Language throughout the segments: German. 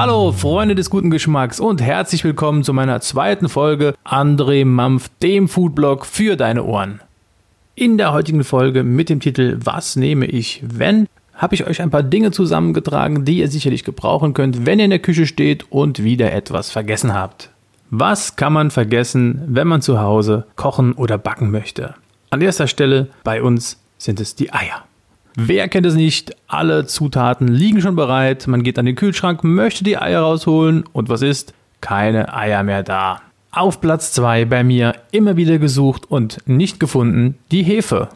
Hallo Freunde des guten Geschmacks und herzlich willkommen zu meiner zweiten Folge André Mampf, dem Foodblog für deine Ohren. In der heutigen Folge mit dem Titel Was nehme ich, wenn habe ich euch ein paar Dinge zusammengetragen, die ihr sicherlich gebrauchen könnt, wenn ihr in der Küche steht und wieder etwas vergessen habt. Was kann man vergessen, wenn man zu Hause kochen oder backen möchte? An erster Stelle bei uns sind es die Eier. Wer kennt es nicht? Alle Zutaten liegen schon bereit. Man geht an den Kühlschrank, möchte die Eier rausholen und was ist? Keine Eier mehr da. Auf Platz 2 bei mir immer wieder gesucht und nicht gefunden die Hefe.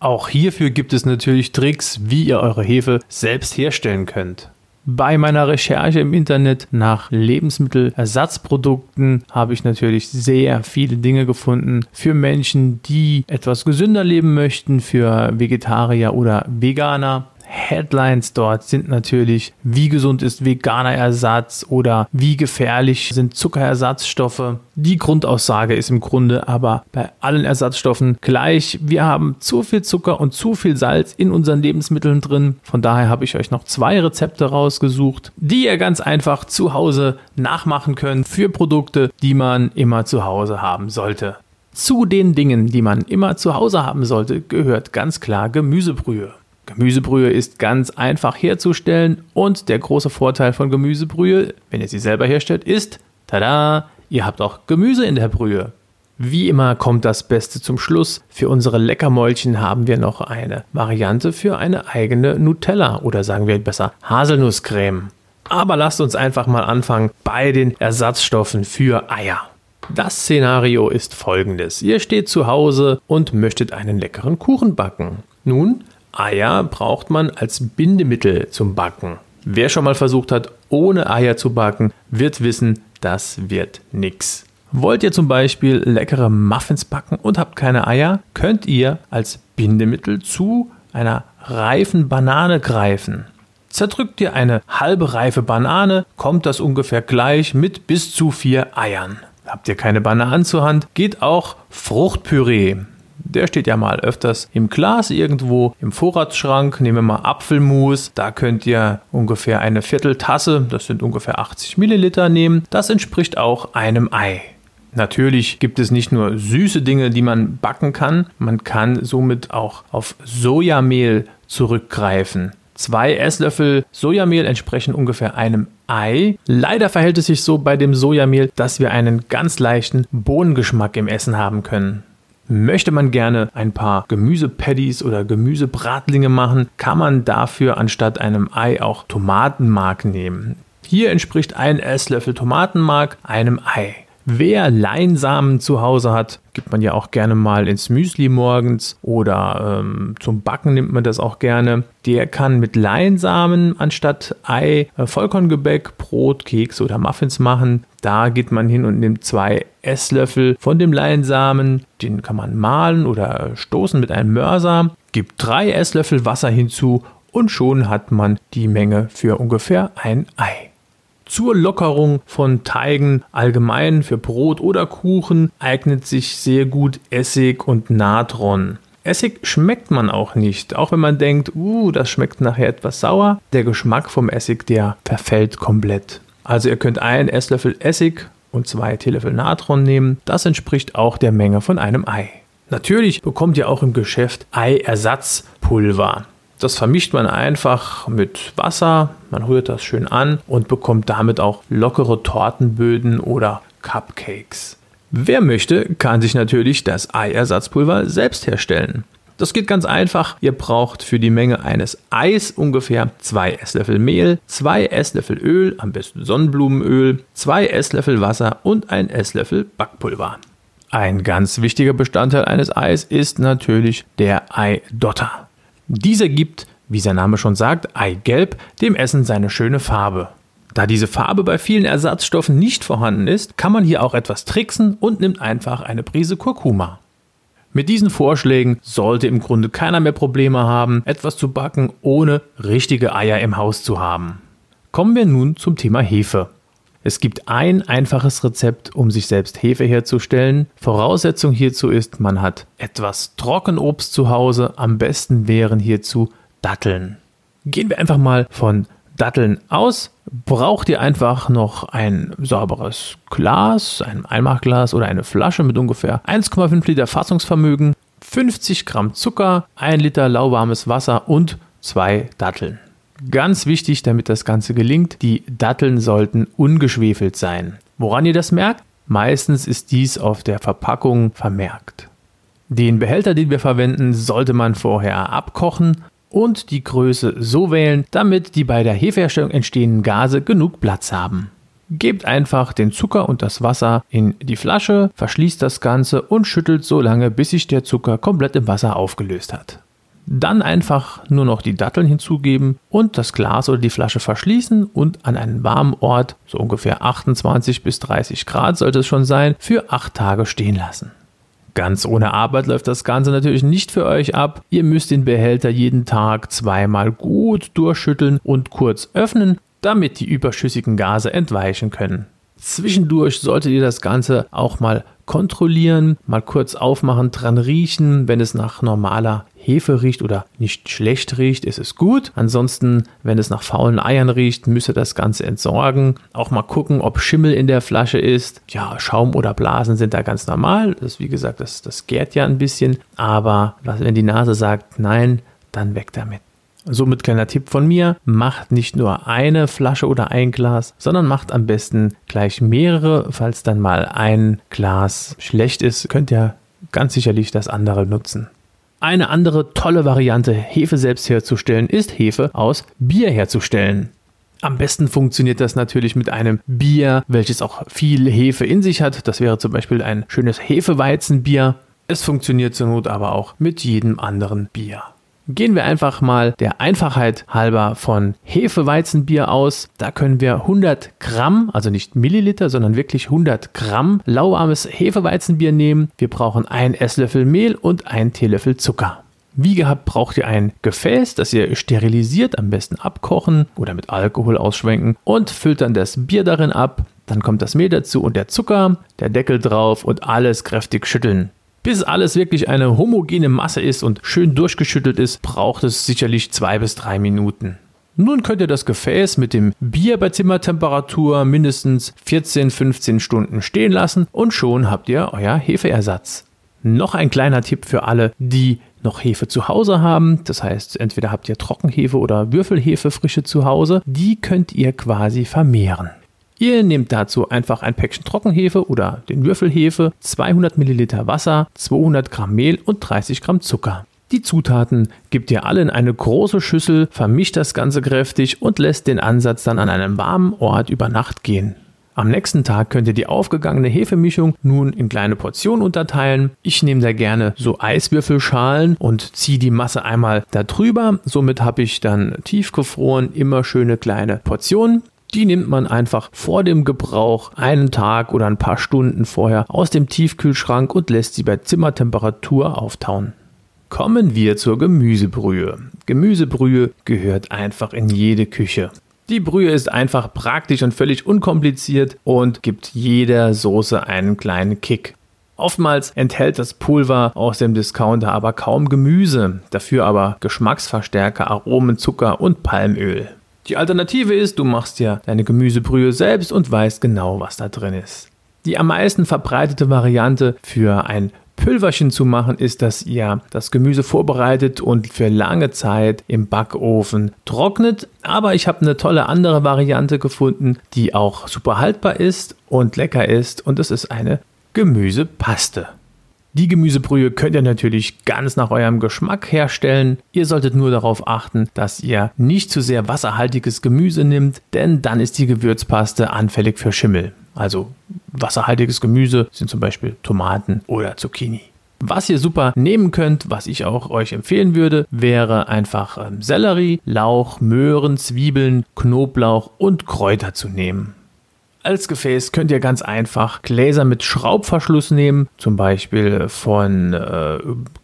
Auch hierfür gibt es natürlich Tricks, wie ihr eure Hefe selbst herstellen könnt. Bei meiner Recherche im Internet nach Lebensmittelersatzprodukten habe ich natürlich sehr viele Dinge gefunden für Menschen, die etwas gesünder leben möchten, für Vegetarier oder Veganer. Headlines dort sind natürlich, wie gesund ist veganer Ersatz oder wie gefährlich sind Zuckerersatzstoffe. Die Grundaussage ist im Grunde aber bei allen Ersatzstoffen gleich. Wir haben zu viel Zucker und zu viel Salz in unseren Lebensmitteln drin. Von daher habe ich euch noch zwei Rezepte rausgesucht, die ihr ganz einfach zu Hause nachmachen könnt für Produkte, die man immer zu Hause haben sollte. Zu den Dingen, die man immer zu Hause haben sollte, gehört ganz klar Gemüsebrühe. Gemüsebrühe ist ganz einfach herzustellen und der große Vorteil von Gemüsebrühe, wenn ihr sie selber herstellt, ist, tada, ihr habt auch Gemüse in der Brühe. Wie immer kommt das Beste zum Schluss. Für unsere Leckermäulchen haben wir noch eine Variante für eine eigene Nutella oder sagen wir besser Haselnusscreme. Aber lasst uns einfach mal anfangen bei den Ersatzstoffen für Eier. Das Szenario ist folgendes. Ihr steht zu Hause und möchtet einen leckeren Kuchen backen. Nun Eier braucht man als Bindemittel zum Backen. Wer schon mal versucht hat, ohne Eier zu backen, wird wissen, das wird nix. Wollt ihr zum Beispiel leckere Muffins backen und habt keine Eier, könnt ihr als Bindemittel zu einer reifen Banane greifen. Zerdrückt ihr eine halbe reife Banane, kommt das ungefähr gleich mit bis zu vier Eiern. Habt ihr keine Bananen zur Hand, geht auch Fruchtpüree. Der steht ja mal öfters im Glas irgendwo im Vorratsschrank. Nehmen wir mal Apfelmus. Da könnt ihr ungefähr eine Vierteltasse, das sind ungefähr 80 Milliliter nehmen. Das entspricht auch einem Ei. Natürlich gibt es nicht nur süße Dinge, die man backen kann, man kann somit auch auf Sojamehl zurückgreifen. Zwei Esslöffel Sojamehl entsprechen ungefähr einem Ei. Leider verhält es sich so bei dem Sojamehl, dass wir einen ganz leichten Bohnengeschmack im Essen haben können. Möchte man gerne ein paar Gemüsepaddies oder Gemüsebratlinge machen, kann man dafür anstatt einem Ei auch Tomatenmark nehmen. Hier entspricht ein Esslöffel Tomatenmark einem Ei. Wer Leinsamen zu Hause hat, gibt man ja auch gerne mal ins Müsli morgens oder ähm, zum Backen nimmt man das auch gerne. Der kann mit Leinsamen anstatt Ei äh, Vollkorngebäck, Brot, Keks oder Muffins machen. Da geht man hin und nimmt zwei Esslöffel von dem Leinsamen, den kann man mahlen oder stoßen mit einem Mörser, gibt drei Esslöffel Wasser hinzu und schon hat man die Menge für ungefähr ein Ei. Zur Lockerung von Teigen allgemein für Brot oder Kuchen eignet sich sehr gut Essig und Natron. Essig schmeckt man auch nicht, auch wenn man denkt, uh, das schmeckt nachher etwas sauer. Der Geschmack vom Essig, der verfällt komplett. Also ihr könnt einen Esslöffel Essig und zwei Teelöffel Natron nehmen. Das entspricht auch der Menge von einem Ei. Natürlich bekommt ihr auch im Geschäft Eiersatzpulver. Das vermischt man einfach mit Wasser, man rührt das schön an und bekommt damit auch lockere Tortenböden oder Cupcakes. Wer möchte, kann sich natürlich das Eiersatzpulver selbst herstellen. Das geht ganz einfach. Ihr braucht für die Menge eines Eis ungefähr 2 Esslöffel Mehl, 2 Esslöffel Öl, am besten Sonnenblumenöl, 2 Esslöffel Wasser und 1 Esslöffel Backpulver. Ein ganz wichtiger Bestandteil eines Eis ist natürlich der Eidotter. Dieser gibt, wie sein Name schon sagt, Eigelb dem Essen seine schöne Farbe. Da diese Farbe bei vielen Ersatzstoffen nicht vorhanden ist, kann man hier auch etwas tricksen und nimmt einfach eine Prise Kurkuma. Mit diesen Vorschlägen sollte im Grunde keiner mehr Probleme haben, etwas zu backen, ohne richtige Eier im Haus zu haben. Kommen wir nun zum Thema Hefe. Es gibt ein einfaches Rezept, um sich selbst Hefe herzustellen. Voraussetzung hierzu ist, man hat etwas Trockenobst zu Hause. Am besten wären hierzu Datteln. Gehen wir einfach mal von Datteln aus. Braucht ihr einfach noch ein sauberes Glas, ein Einmachglas oder eine Flasche mit ungefähr 1,5 Liter Fassungsvermögen, 50 Gramm Zucker, 1 Liter lauwarmes Wasser und zwei Datteln. Ganz wichtig, damit das Ganze gelingt, die Datteln sollten ungeschwefelt sein. Woran ihr das merkt? Meistens ist dies auf der Verpackung vermerkt. Den Behälter, den wir verwenden, sollte man vorher abkochen und die Größe so wählen, damit die bei der Hefeherstellung entstehenden Gase genug Platz haben. Gebt einfach den Zucker und das Wasser in die Flasche, verschließt das Ganze und schüttelt so lange, bis sich der Zucker komplett im Wasser aufgelöst hat. Dann einfach nur noch die Datteln hinzugeben und das Glas oder die Flasche verschließen und an einen warmen Ort, so ungefähr 28 bis 30 Grad sollte es schon sein, für 8 Tage stehen lassen. Ganz ohne Arbeit läuft das Ganze natürlich nicht für euch ab. Ihr müsst den Behälter jeden Tag zweimal gut durchschütteln und kurz öffnen, damit die überschüssigen Gase entweichen können. Zwischendurch solltet ihr das Ganze auch mal kontrollieren, mal kurz aufmachen, dran riechen. Wenn es nach normaler Hefe riecht oder nicht schlecht riecht, ist es gut. Ansonsten, wenn es nach faulen Eiern riecht, müsst ihr das Ganze entsorgen. Auch mal gucken, ob Schimmel in der Flasche ist. Ja, Schaum oder Blasen sind da ganz normal. Das, wie gesagt, das, das gärt ja ein bisschen. Aber wenn die Nase sagt, nein, dann weg damit. Somit kleiner Tipp von mir, macht nicht nur eine Flasche oder ein Glas, sondern macht am besten gleich mehrere. Falls dann mal ein Glas schlecht ist, könnt ihr ganz sicherlich das andere nutzen. Eine andere tolle Variante, Hefe selbst herzustellen, ist Hefe aus Bier herzustellen. Am besten funktioniert das natürlich mit einem Bier, welches auch viel Hefe in sich hat. Das wäre zum Beispiel ein schönes Hefeweizenbier. Es funktioniert zur Not aber auch mit jedem anderen Bier. Gehen wir einfach mal der Einfachheit halber von Hefeweizenbier aus. Da können wir 100 Gramm, also nicht Milliliter, sondern wirklich 100 Gramm lauwarmes Hefeweizenbier nehmen. Wir brauchen einen Esslöffel Mehl und einen Teelöffel Zucker. Wie gehabt braucht ihr ein Gefäß, das ihr sterilisiert, am besten abkochen oder mit Alkohol ausschwenken und füllt dann das Bier darin ab. Dann kommt das Mehl dazu und der Zucker, der Deckel drauf und alles kräftig schütteln. Bis alles wirklich eine homogene Masse ist und schön durchgeschüttelt ist, braucht es sicherlich zwei bis drei Minuten. Nun könnt ihr das Gefäß mit dem Bier bei Zimmertemperatur mindestens 14-15 Stunden stehen lassen und schon habt ihr euer Hefeersatz. Noch ein kleiner Tipp für alle, die noch Hefe zu Hause haben. Das heißt, entweder habt ihr Trockenhefe oder Würfelhefe frische zu Hause. Die könnt ihr quasi vermehren. Ihr nehmt dazu einfach ein Päckchen Trockenhefe oder den Würfelhefe, 200 Milliliter Wasser, 200 Gramm Mehl und 30 Gramm Zucker. Die Zutaten gebt ihr alle in eine große Schüssel, vermischt das Ganze kräftig und lässt den Ansatz dann an einem warmen Ort über Nacht gehen. Am nächsten Tag könnt ihr die aufgegangene Hefemischung nun in kleine Portionen unterteilen. Ich nehme da gerne so Eiswürfelschalen und ziehe die Masse einmal da drüber. Somit habe ich dann tiefgefroren immer schöne kleine Portionen. Die nimmt man einfach vor dem Gebrauch einen Tag oder ein paar Stunden vorher aus dem Tiefkühlschrank und lässt sie bei Zimmertemperatur auftauen. Kommen wir zur Gemüsebrühe. Gemüsebrühe gehört einfach in jede Küche. Die Brühe ist einfach praktisch und völlig unkompliziert und gibt jeder Soße einen kleinen Kick. Oftmals enthält das Pulver aus dem Discounter aber kaum Gemüse, dafür aber Geschmacksverstärker, Aromen, Zucker und Palmöl. Die Alternative ist, du machst ja deine Gemüsebrühe selbst und weißt genau, was da drin ist. Die am meisten verbreitete Variante für ein Pülverchen zu machen, ist, dass ihr das Gemüse vorbereitet und für lange Zeit im Backofen trocknet. Aber ich habe eine tolle andere Variante gefunden, die auch super haltbar ist und lecker ist. Und das ist eine Gemüsepaste. Die Gemüsebrühe könnt ihr natürlich ganz nach eurem Geschmack herstellen. Ihr solltet nur darauf achten, dass ihr nicht zu sehr wasserhaltiges Gemüse nimmt, denn dann ist die Gewürzpaste anfällig für Schimmel. Also wasserhaltiges Gemüse sind zum Beispiel Tomaten oder Zucchini. Was ihr super nehmen könnt, was ich auch euch empfehlen würde, wäre einfach ähm, Sellerie, Lauch, Möhren, Zwiebeln, Knoblauch und Kräuter zu nehmen. Als Gefäß könnt ihr ganz einfach Gläser mit Schraubverschluss nehmen, zum Beispiel von äh,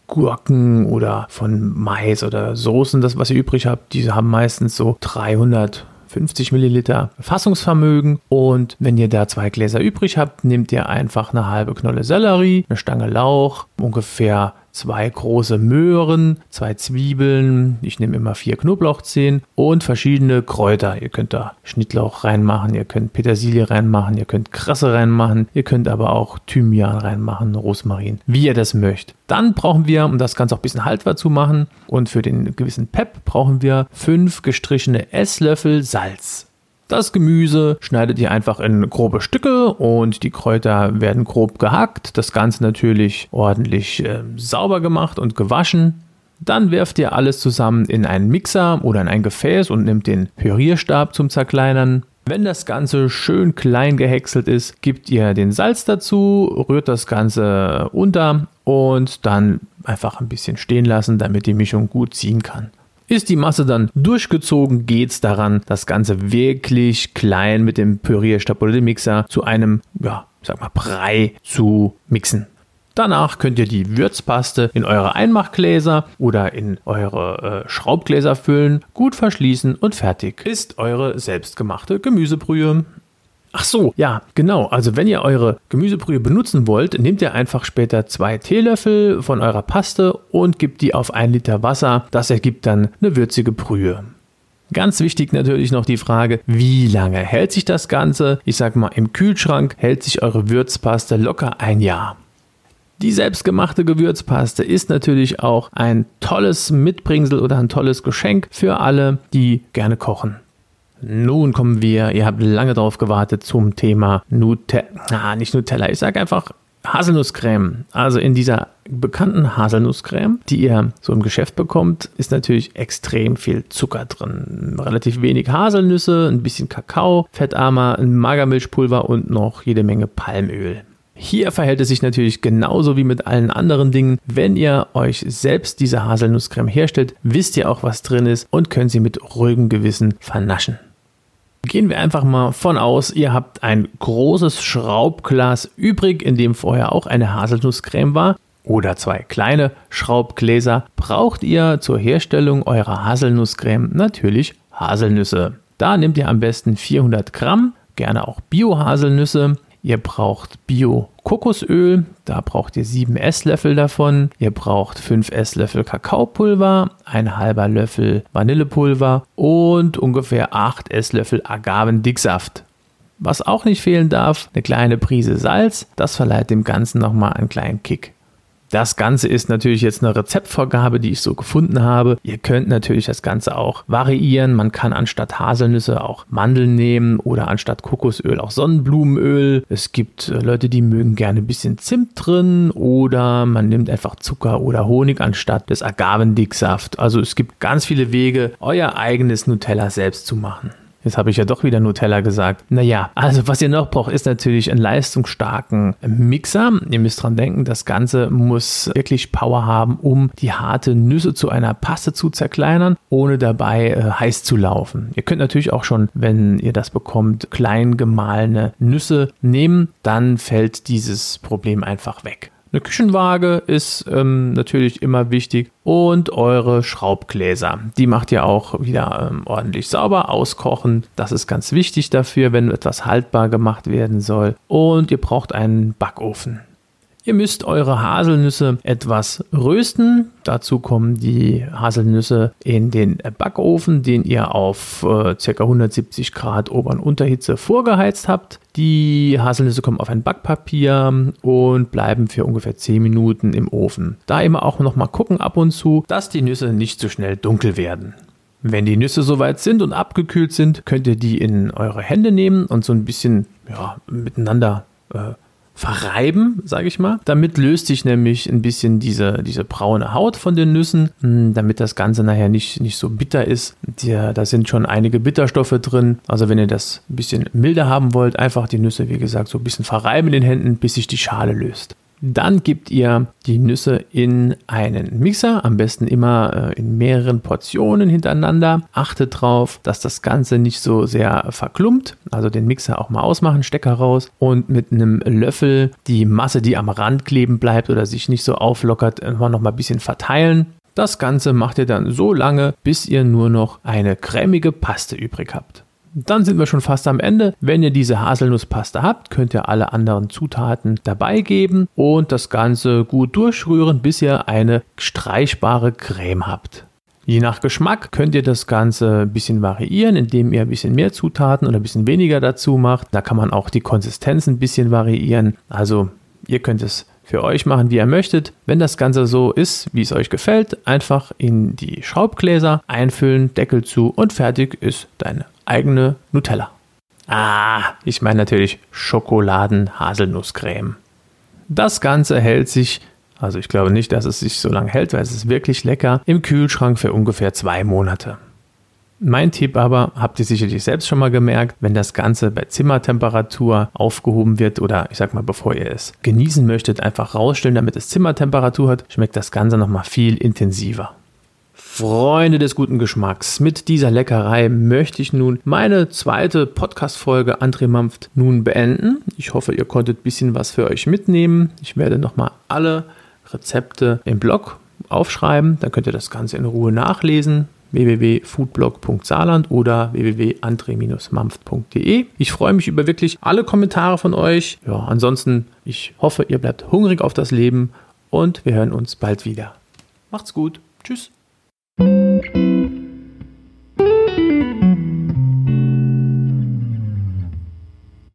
Gurken oder von Mais oder Soßen, das was ihr übrig habt. Diese haben meistens so 300 50 Milliliter Fassungsvermögen. Und wenn ihr da zwei Gläser übrig habt, nehmt ihr einfach eine halbe Knolle Sellerie, eine Stange Lauch, ungefähr zwei große Möhren, zwei Zwiebeln, ich nehme immer vier Knoblauchzehen und verschiedene Kräuter. Ihr könnt da Schnittlauch reinmachen, ihr könnt Petersilie reinmachen, ihr könnt Krasse reinmachen, ihr könnt aber auch Thymian reinmachen, Rosmarin, wie ihr das möchtet. Dann brauchen wir, um das Ganze auch ein bisschen haltbar zu machen und für den gewissen Pep, brauchen wir fünf gestrichene Esslöffel Salz. Das Gemüse schneidet ihr einfach in grobe Stücke und die Kräuter werden grob gehackt. Das Ganze natürlich ordentlich äh, sauber gemacht und gewaschen. Dann werft ihr alles zusammen in einen Mixer oder in ein Gefäß und nehmt den Pürierstab zum Zerkleinern. Wenn das Ganze schön klein gehäckselt ist, gebt ihr den Salz dazu, rührt das Ganze unter und dann einfach ein bisschen stehen lassen, damit die Mischung gut ziehen kann. Ist die Masse dann durchgezogen, geht es daran, das Ganze wirklich klein mit dem Pürierstab oder dem Mixer zu einem, ja, sag mal, Brei zu mixen. Danach könnt ihr die Würzpaste in eure Einmachgläser oder in eure äh, Schraubgläser füllen, gut verschließen und fertig ist eure selbstgemachte Gemüsebrühe. Ach so, ja, genau. Also wenn ihr eure Gemüsebrühe benutzen wollt, nehmt ihr einfach später zwei Teelöffel von eurer Paste und gebt die auf ein Liter Wasser. Das ergibt dann eine würzige Brühe. Ganz wichtig natürlich noch die Frage, wie lange hält sich das Ganze? Ich sag mal, im Kühlschrank hält sich eure Würzpaste locker ein Jahr. Die selbstgemachte Gewürzpaste ist natürlich auch ein tolles Mitbringsel oder ein tolles Geschenk für alle, die gerne kochen. Nun kommen wir, ihr habt lange darauf gewartet, zum Thema Nutella. Ah, nicht Nutella, ich sage einfach Haselnusscreme. Also in dieser bekannten Haselnusscreme, die ihr so im Geschäft bekommt, ist natürlich extrem viel Zucker drin. Relativ wenig Haselnüsse, ein bisschen Kakao, fettarmer, ein Magermilchpulver und noch jede Menge Palmöl. Hier verhält es sich natürlich genauso wie mit allen anderen Dingen. Wenn ihr euch selbst diese Haselnusscreme herstellt, wisst ihr auch, was drin ist und könnt sie mit ruhigem Gewissen vernaschen. Gehen wir einfach mal von aus, ihr habt ein großes Schraubglas übrig, in dem vorher auch eine Haselnusscreme war. Oder zwei kleine Schraubgläser braucht ihr zur Herstellung eurer Haselnusscreme natürlich Haselnüsse. Da nehmt ihr am besten 400 Gramm, gerne auch Bio-Haselnüsse. Ihr braucht Bio-Kokosöl, da braucht ihr 7 Esslöffel davon. Ihr braucht 5 Esslöffel Kakaopulver, ein halber Löffel Vanillepulver und ungefähr 8 Esslöffel Agavendicksaft. Was auch nicht fehlen darf, eine kleine Prise Salz, das verleiht dem Ganzen nochmal einen kleinen Kick. Das Ganze ist natürlich jetzt eine Rezeptvorgabe, die ich so gefunden habe. Ihr könnt natürlich das Ganze auch variieren. Man kann anstatt Haselnüsse auch Mandeln nehmen oder anstatt Kokosöl auch Sonnenblumenöl. Es gibt äh, Leute, die mögen gerne ein bisschen Zimt drin oder man nimmt einfach Zucker oder Honig anstatt des Agavendicksaft. Also es gibt ganz viele Wege, euer eigenes Nutella selbst zu machen. Jetzt habe ich ja doch wieder Nutella gesagt. Naja, also was ihr noch braucht, ist natürlich einen leistungsstarken Mixer. Ihr müsst dran denken, das Ganze muss wirklich Power haben, um die harte Nüsse zu einer Paste zu zerkleinern, ohne dabei äh, heiß zu laufen. Ihr könnt natürlich auch schon, wenn ihr das bekommt, klein gemahlene Nüsse nehmen. Dann fällt dieses Problem einfach weg. Eine Küchenwaage ist ähm, natürlich immer wichtig und eure Schraubgläser. Die macht ihr auch wieder ähm, ordentlich sauber, auskochen. Das ist ganz wichtig dafür, wenn etwas haltbar gemacht werden soll. Und ihr braucht einen Backofen. Ihr müsst eure Haselnüsse etwas rösten. Dazu kommen die Haselnüsse in den Backofen, den ihr auf äh, ca. 170 Grad Ober- und Unterhitze vorgeheizt habt. Die Haselnüsse kommen auf ein Backpapier und bleiben für ungefähr 10 Minuten im Ofen. Da immer auch noch mal gucken ab und zu, dass die Nüsse nicht zu so schnell dunkel werden. Wenn die Nüsse soweit sind und abgekühlt sind, könnt ihr die in eure Hände nehmen und so ein bisschen ja, miteinander äh, verreiben, sage ich mal. Damit löst sich nämlich ein bisschen diese, diese braune Haut von den Nüssen, hm, damit das Ganze nachher nicht, nicht so bitter ist. Die, da sind schon einige Bitterstoffe drin. Also wenn ihr das ein bisschen milder haben wollt, einfach die Nüsse, wie gesagt, so ein bisschen verreiben in den Händen, bis sich die Schale löst. Dann gebt ihr die Nüsse in einen Mixer, am besten immer äh, in mehreren Portionen hintereinander. Achtet darauf, dass das Ganze nicht so sehr verklumpt. Also den Mixer auch mal ausmachen, Stecker raus und mit einem Löffel die Masse, die am Rand kleben bleibt oder sich nicht so auflockert, noch mal ein bisschen verteilen. Das Ganze macht ihr dann so lange, bis ihr nur noch eine cremige Paste übrig habt. Dann sind wir schon fast am Ende. Wenn ihr diese Haselnusspaste habt, könnt ihr alle anderen Zutaten dabei geben und das Ganze gut durchrühren, bis ihr eine streichbare Creme habt. Je nach Geschmack könnt ihr das Ganze ein bisschen variieren, indem ihr ein bisschen mehr Zutaten oder ein bisschen weniger dazu macht. Da kann man auch die Konsistenz ein bisschen variieren. Also ihr könnt es für euch machen, wie ihr möchtet. Wenn das Ganze so ist, wie es euch gefällt, einfach in die Schraubgläser einfüllen, Deckel zu und fertig ist deine eigene Nutella. Ah, ich meine natürlich Schokoladen-Haselnusscreme. Das Ganze hält sich, also ich glaube nicht, dass es sich so lange hält, weil es ist wirklich lecker, im Kühlschrank für ungefähr zwei Monate. Mein Tipp aber, habt ihr sicherlich selbst schon mal gemerkt, wenn das Ganze bei Zimmertemperatur aufgehoben wird oder ich sag mal, bevor ihr es genießen möchtet, einfach rausstellen, damit es Zimmertemperatur hat, schmeckt das Ganze nochmal viel intensiver. Freunde des guten Geschmacks, mit dieser Leckerei möchte ich nun meine zweite Podcast-Folge André Mampft nun beenden. Ich hoffe, ihr konntet ein bisschen was für euch mitnehmen. Ich werde nochmal alle Rezepte im Blog aufschreiben, dann könnt ihr das Ganze in Ruhe nachlesen www.foodblog.saarland oder www.andre-mampft.de. Ich freue mich über wirklich alle Kommentare von euch. Ja, ansonsten, ich hoffe, ihr bleibt hungrig auf das Leben und wir hören uns bald wieder. Macht's gut. Tschüss. Música